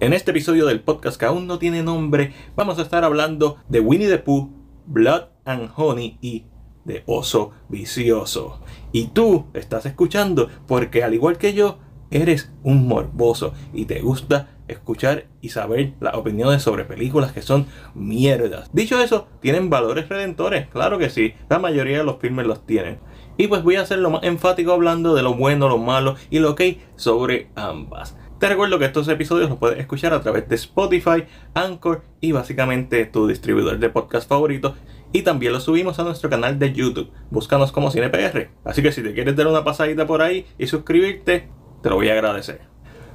En este episodio del podcast que aún no tiene nombre, vamos a estar hablando de Winnie the Pooh, Blood and Honey y de Oso Vicioso. Y tú estás escuchando porque al igual que yo, eres un morboso y te gusta escuchar y saber las opiniones sobre películas que son mierdas. Dicho eso, tienen valores redentores, claro que sí, la mayoría de los filmes los tienen. Y pues voy a ser lo más enfático hablando de lo bueno, lo malo y lo que hay sobre ambas. Te recuerdo que estos episodios los puedes escuchar a través de Spotify, Anchor y básicamente tu distribuidor de podcast favorito. Y también los subimos a nuestro canal de YouTube. Búscanos como CinePR. Así que si te quieres dar una pasadita por ahí y suscribirte, te lo voy a agradecer.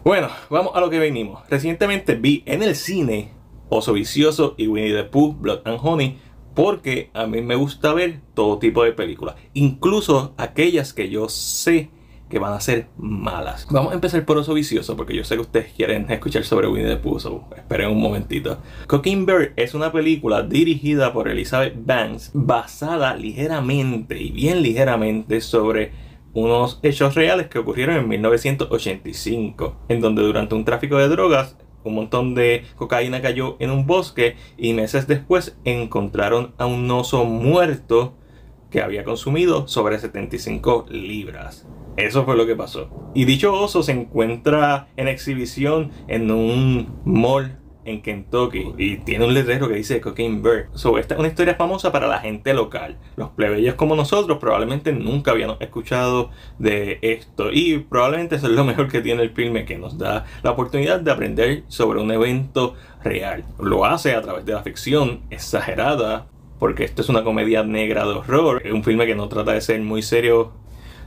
Bueno, vamos a lo que venimos. Recientemente vi en el cine Oso Vicioso y Winnie the Pooh, Blood and Honey, porque a mí me gusta ver todo tipo de películas, incluso aquellas que yo sé que van a ser malas. Vamos a empezar por Oso Vicioso, porque yo sé que ustedes quieren escuchar sobre Winnie the Pooh, esperen un momentito. Cocaine Bear es una película dirigida por Elizabeth Banks, basada ligeramente y bien ligeramente sobre unos hechos reales que ocurrieron en 1985, en donde durante un tráfico de drogas un montón de cocaína cayó en un bosque y meses después encontraron a un oso muerto que había consumido sobre 75 libras. Eso fue lo que pasó. Y dicho oso se encuentra en exhibición en un mall en Kentucky y tiene un letrero que dice Cocaine Bear. So, esta es una historia famosa para la gente local. Los plebeyos como nosotros probablemente nunca habíamos escuchado de esto y probablemente eso es lo mejor que tiene el filme que nos da la oportunidad de aprender sobre un evento real. Lo hace a través de la ficción exagerada porque esto es una comedia negra de horror, es un filme que no trata de ser muy serio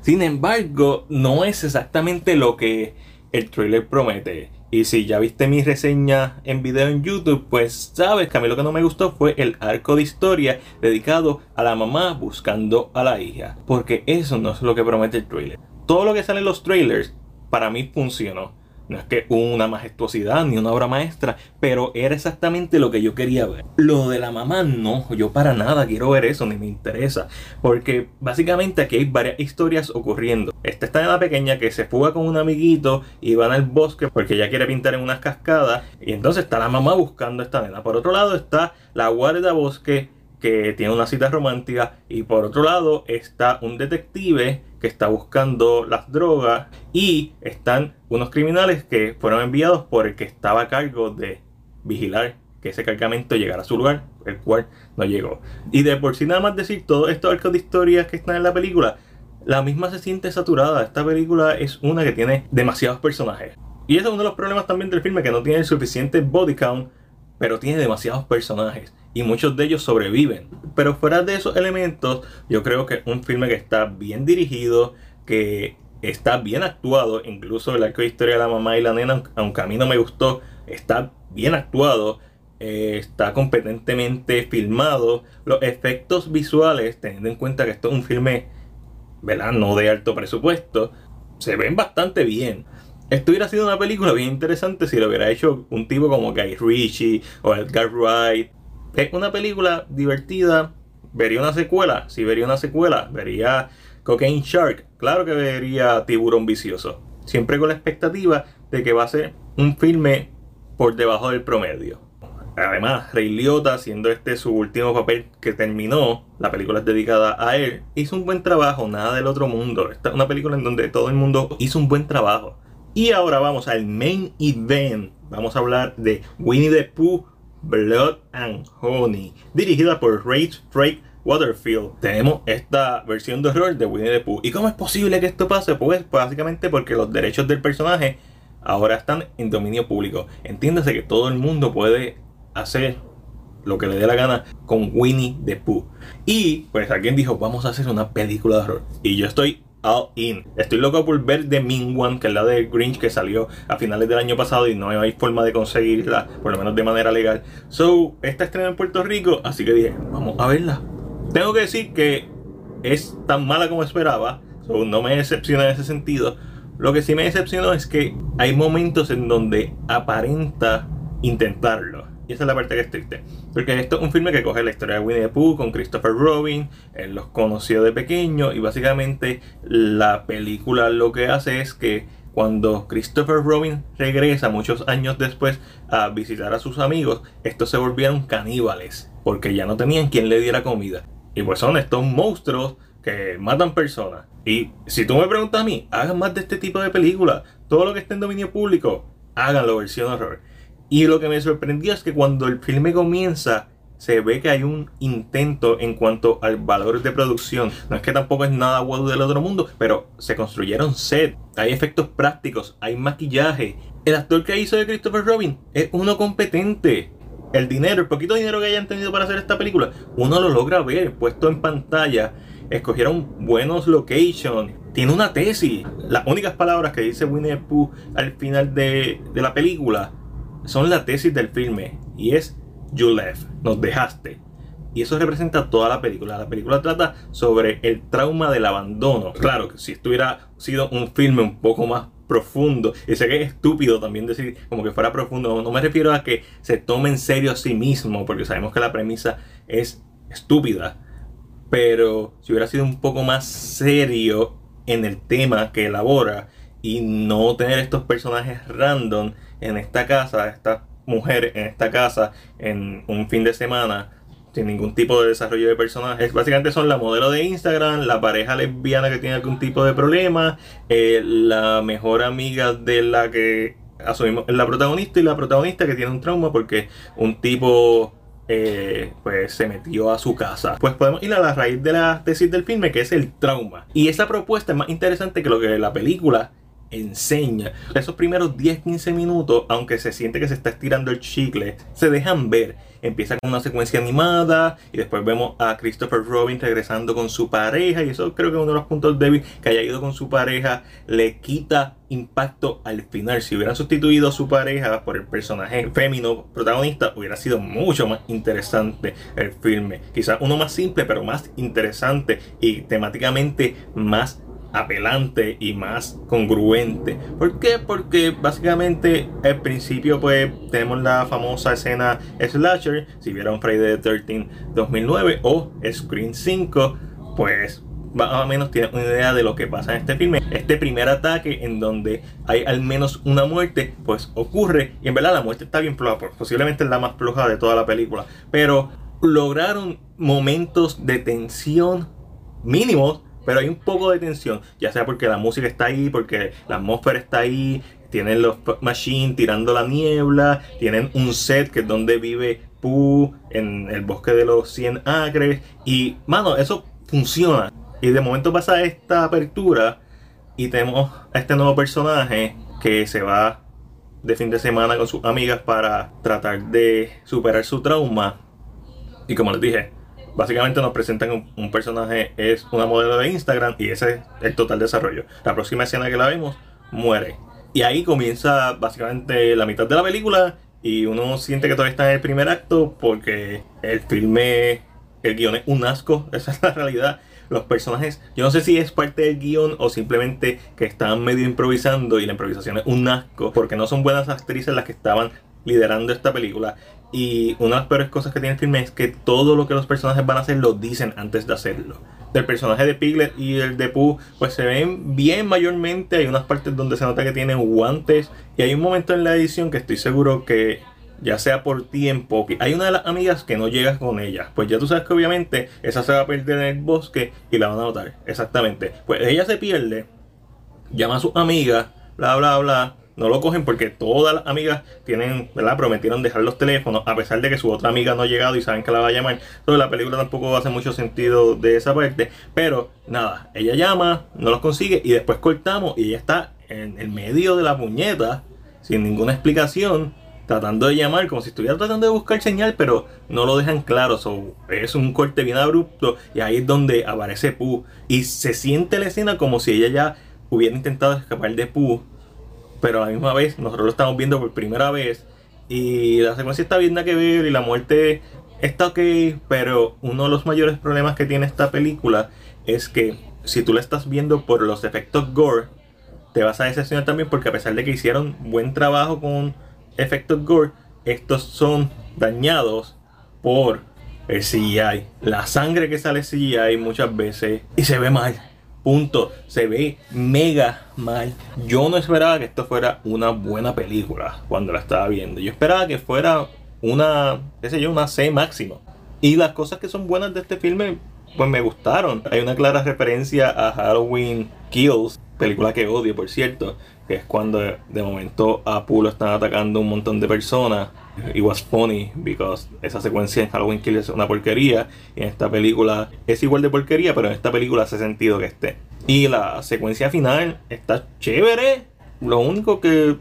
sin embargo, no es exactamente lo que el trailer promete. Y si ya viste mi reseña en video en YouTube, pues sabes que a mí lo que no me gustó fue el arco de historia dedicado a la mamá buscando a la hija. Porque eso no es lo que promete el trailer. Todo lo que sale en los trailers para mí funcionó. No es que una majestuosidad ni una obra maestra, pero era exactamente lo que yo quería ver. Lo de la mamá no, yo para nada quiero ver eso, ni me interesa. Porque básicamente aquí hay varias historias ocurriendo. Esta está en la pequeña que se fuga con un amiguito y van al bosque porque ella quiere pintar en unas cascadas. Y entonces está la mamá buscando a esta nena. Por otro lado está la guardia bosque que tiene una cita romántica y por otro lado está un detective que está buscando las drogas y están unos criminales que fueron enviados por el que estaba a cargo de vigilar que ese cargamento llegara a su lugar, el cual no llegó. Y de por sí nada más decir todos estos arcos de historias que están en la película, la misma se siente saturada. Esta película es una que tiene demasiados personajes. Y ese es uno de los problemas también del filme, que no tiene el suficiente body count, pero tiene demasiados personajes y muchos de ellos sobreviven. Pero fuera de esos elementos, yo creo que es un filme que está bien dirigido, que está bien actuado, incluso el arco de historia de la mamá y la nena, aunque a mí no me gustó, está bien actuado, eh, está competentemente filmado, los efectos visuales, teniendo en cuenta que esto es un filme, ¿verdad? No de alto presupuesto, se ven bastante bien. Esto hubiera sido una película bien interesante si lo hubiera hecho un tipo como Guy Ritchie o Edgar Wright es una película divertida. ¿Vería una secuela? Si vería una secuela, vería Cocaine Shark. Claro que vería Tiburón Vicioso. Siempre con la expectativa de que va a ser un filme por debajo del promedio. Además, Ray Liotta, siendo este su último papel que terminó, la película es dedicada a él, hizo un buen trabajo, nada del otro mundo. Esta es una película en donde todo el mundo hizo un buen trabajo. Y ahora vamos al main event. Vamos a hablar de Winnie the Pooh Blood and Honey, dirigida por Rage Drake Waterfield. Tenemos esta versión de horror de Winnie the Pooh. ¿Y cómo es posible que esto pase? Pues básicamente porque los derechos del personaje ahora están en dominio público. Entiéndase que todo el mundo puede hacer lo que le dé la gana con Winnie the Pooh. Y pues alguien dijo, vamos a hacer una película de horror. Y yo estoy All In. Estoy loco por ver The Mean One, que es la de Grinch que salió a finales del año pasado y no hay forma de conseguirla, por lo menos de manera legal. So, esta estrena en Puerto Rico, así que dije, vamos a verla. Tengo que decir que es tan mala como esperaba, so, no me decepciona en ese sentido. Lo que sí me decepcionó es que hay momentos en donde aparenta intentarlo. Y esa es la parte que es triste. Porque esto es un filme que coge la historia de Winnie the Pooh con Christopher Robin. Él los conoció de pequeño. Y básicamente la película lo que hace es que cuando Christopher Robin regresa muchos años después a visitar a sus amigos, estos se volvieron caníbales, porque ya no tenían quien le diera comida. Y pues son estos monstruos que matan personas. Y si tú me preguntas a mí, hagan más de este tipo de películas. Todo lo que esté en dominio público, háganlo versión horror. Y lo que me sorprendió es que cuando el filme comienza, se ve que hay un intento en cuanto al valor de producción. No es que tampoco es nada wow del otro mundo, pero se construyeron set, hay efectos prácticos, hay maquillaje. El actor que hizo de Christopher Robin es uno competente. El dinero, el poquito dinero que hayan tenido para hacer esta película, uno lo logra ver puesto en pantalla. Escogieron buenos locations. Tiene una tesis. Las únicas palabras que dice Winnie Pooh al final de, de la película son la tesis del filme. Y es You left, nos dejaste. Y eso representa toda la película. La película trata sobre el trauma del abandono. Claro que si esto hubiera sido un filme un poco más profundo, y sé que es estúpido también decir como que fuera profundo, no me refiero a que se tome en serio a sí mismo, porque sabemos que la premisa es estúpida. Pero si hubiera sido un poco más serio en el tema que elabora y no tener estos personajes random en esta casa, esta mujer en esta casa en un fin de semana sin ningún tipo de desarrollo de personajes. Básicamente son la modelo de Instagram, la pareja lesbiana que tiene algún tipo de problema, eh, la mejor amiga de la que asumimos la protagonista y la protagonista que tiene un trauma porque un tipo eh, pues se metió a su casa. Pues podemos ir a la raíz de la tesis del filme que es el trauma. Y esa propuesta es más interesante que lo que la película enseña. Esos primeros 10-15 minutos, aunque se siente que se está estirando el chicle, se dejan ver. Empieza con una secuencia animada y después vemos a Christopher Robin regresando con su pareja y eso creo que es uno de los puntos débiles que haya ido con su pareja le quita impacto al final. Si hubieran sustituido a su pareja por el personaje fémino protagonista hubiera sido mucho más interesante el filme. Quizás uno más simple pero más interesante y temáticamente más apelante y más congruente. ¿Por qué? Porque básicamente al principio pues tenemos la famosa escena slasher, si vieron Friday the 13 2009 o Screen 5, pues más o menos tienen una idea de lo que pasa en este filme. Este primer ataque en donde hay al menos una muerte, pues ocurre y en verdad la muerte está bien floja, posiblemente es la más floja de toda la película, pero lograron momentos de tensión mínimos pero hay un poco de tensión, ya sea porque la música está ahí, porque la atmósfera está ahí, tienen los machines tirando la niebla, tienen un set que es donde vive Pooh en el bosque de los 100 acres y mano, eso funciona. Y de momento pasa esta apertura y tenemos a este nuevo personaje que se va de fin de semana con sus amigas para tratar de superar su trauma. Y como les dije, Básicamente nos presentan un, personaje, es una modelo de Instagram y ese es el total desarrollo. La próxima escena que la vemos, muere. Y ahí comienza básicamente la mitad de la película y uno siente que todavía está en el primer acto porque el filme, el guion es un asco, esa es la realidad. Los personajes, yo no sé si es parte del guion o simplemente que están medio improvisando y la improvisación es un asco porque no son buenas actrices las que estaban liderando esta película. Y una de las peores cosas que tiene el filme es que todo lo que los personajes van a hacer lo dicen antes de hacerlo. El personaje de Piglet y el de Pooh pues se ven bien mayormente. Hay unas partes donde se nota que tienen guantes. Y hay un momento en la edición que estoy seguro que ya sea por tiempo, hay una de las amigas que no llega con ella. Pues ya tú sabes que obviamente esa se va a perder en el bosque y la van a notar. Exactamente. Pues ella se pierde, llama a su amiga, bla, bla, bla no lo cogen porque todas las amigas tienen, ¿verdad? Prometieron dejar los teléfonos, a pesar de que su otra amiga no ha llegado y saben que la va a llamar. Entonces la película tampoco hace mucho sentido de esa parte. Pero nada, ella llama, no los consigue y después cortamos y ella está en el medio de la puñeta, sin ninguna explicación, tratando de llamar, como si estuviera tratando de buscar señal, pero no lo dejan claro. es un corte bien abrupto y ahí es donde aparece Pooh. Y se siente la escena como si ella ya hubiera intentado escapar de Pooh pero a la misma vez nosotros lo estamos viendo por primera vez y la secuencia está bien que ver y la muerte está ok, pero uno de los mayores problemas que tiene esta película es que si tú la estás viendo por los efectos gore, te vas a decepcionar también porque a pesar de que hicieron buen trabajo con efectos gore, estos son dañados por el CGI. La sangre que sale CGI muchas veces y se ve mal Punto. Se ve mega mal. Yo no esperaba que esto fuera una buena película cuando la estaba viendo. Yo esperaba que fuera una, qué sé yo, una C máximo. Y las cosas que son buenas de este filme, pues me gustaron. Hay una clara referencia a Halloween Kills, película que odio, por cierto, que es cuando de momento a Pulo están atacando un montón de personas. It was funny because esa secuencia en Halloween Kills es una porquería. Y en esta película es igual de porquería, pero en esta película hace sentido que esté. Y la secuencia final está chévere. Lo único que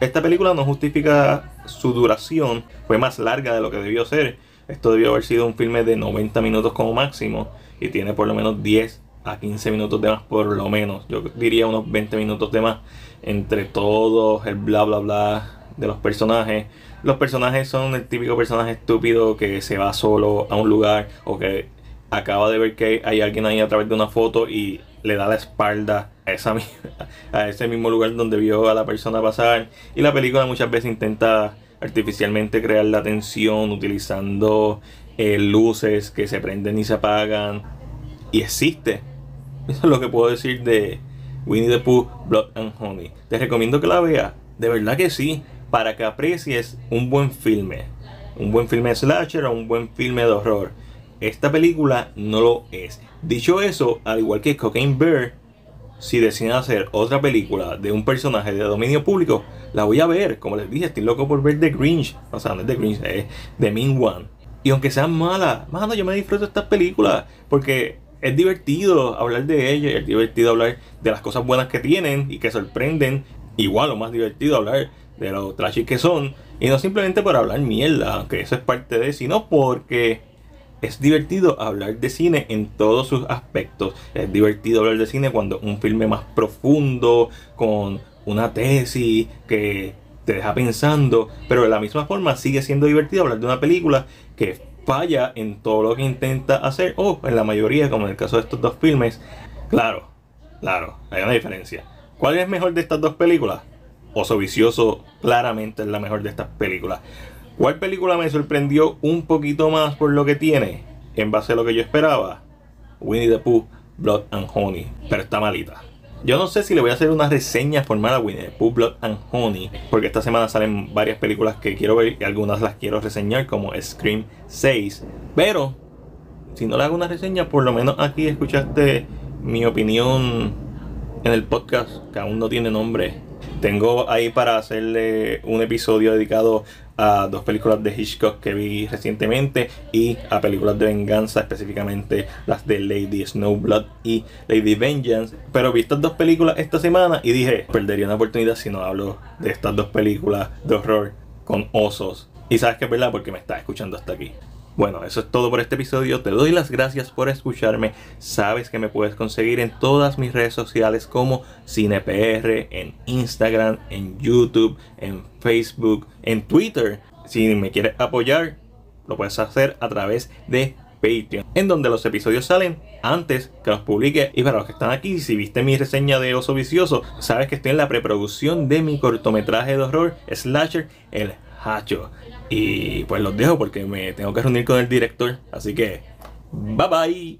esta película no justifica su duración. Fue más larga de lo que debió ser. Esto debió haber sido un filme de 90 minutos como máximo. Y tiene por lo menos 10 a 15 minutos de más por lo menos. Yo diría unos 20 minutos de más entre todos el bla bla bla de los personajes. Los personajes son el típico personaje estúpido que se va solo a un lugar o que acaba de ver que hay alguien ahí a través de una foto y le da la espalda a, esa, a ese mismo lugar donde vio a la persona pasar. Y la película muchas veces intenta artificialmente crear la tensión utilizando eh, luces que se prenden y se apagan. Y existe. Eso es lo que puedo decir de Winnie the Pooh, Blood and Honey. Te recomiendo que la veas. De verdad que sí. Para que aprecies un buen filme. Un buen filme de slasher o un buen filme de horror. Esta película no lo es. Dicho eso, al igual que Cocaine Bear, si deciden hacer otra película de un personaje de dominio público, la voy a ver. Como les dije, estoy loco por ver The Grinch. O sea, no es The Grinch, es The Mean One. Y aunque sean malas, mano, yo me disfruto de estas películas. Porque es divertido hablar de ellas, es divertido hablar de las cosas buenas que tienen y que sorprenden. Igual o más divertido hablar de lo trashy que son. Y no simplemente por hablar mierda, aunque eso es parte de, sino porque es divertido hablar de cine en todos sus aspectos. Es divertido hablar de cine cuando un filme más profundo, con una tesis que te deja pensando, pero de la misma forma sigue siendo divertido hablar de una película que falla en todo lo que intenta hacer, o en la mayoría, como en el caso de estos dos filmes. Claro, claro, hay una diferencia. ¿Cuál es mejor de estas dos películas? Oso Vicioso claramente es la mejor de estas películas. ¿Cuál película me sorprendió un poquito más por lo que tiene? En base a lo que yo esperaba. Winnie the Pooh, Blood and Honey. Pero está malita. Yo no sé si le voy a hacer una reseña formal a Winnie Pooh, Blood and Honey. Porque esta semana salen varias películas que quiero ver y algunas las quiero reseñar como Scream 6. Pero, si no le hago una reseña, por lo menos aquí escuchaste mi opinión en el podcast que aún no tiene nombre. Tengo ahí para hacerle un episodio dedicado a dos películas de Hitchcock que vi recientemente y a películas de venganza, específicamente las de Lady Snowblood y Lady Vengeance. Pero vi estas dos películas esta semana y dije, perdería una oportunidad si no hablo de estas dos películas de horror con osos. Y sabes que es verdad porque me estás escuchando hasta aquí. Bueno, eso es todo por este episodio. Te doy las gracias por escucharme. Sabes que me puedes conseguir en todas mis redes sociales como CinePR, en Instagram, en YouTube, en Facebook, en Twitter. Si me quieres apoyar, lo puedes hacer a través de Patreon, en donde los episodios salen antes que los publique. Y para los que están aquí, si viste mi reseña de Oso Vicioso, sabes que estoy en la preproducción de mi cortometraje de horror, Slasher, el Hacho. Y pues los dejo porque me tengo que reunir con el director. Así que, bye bye.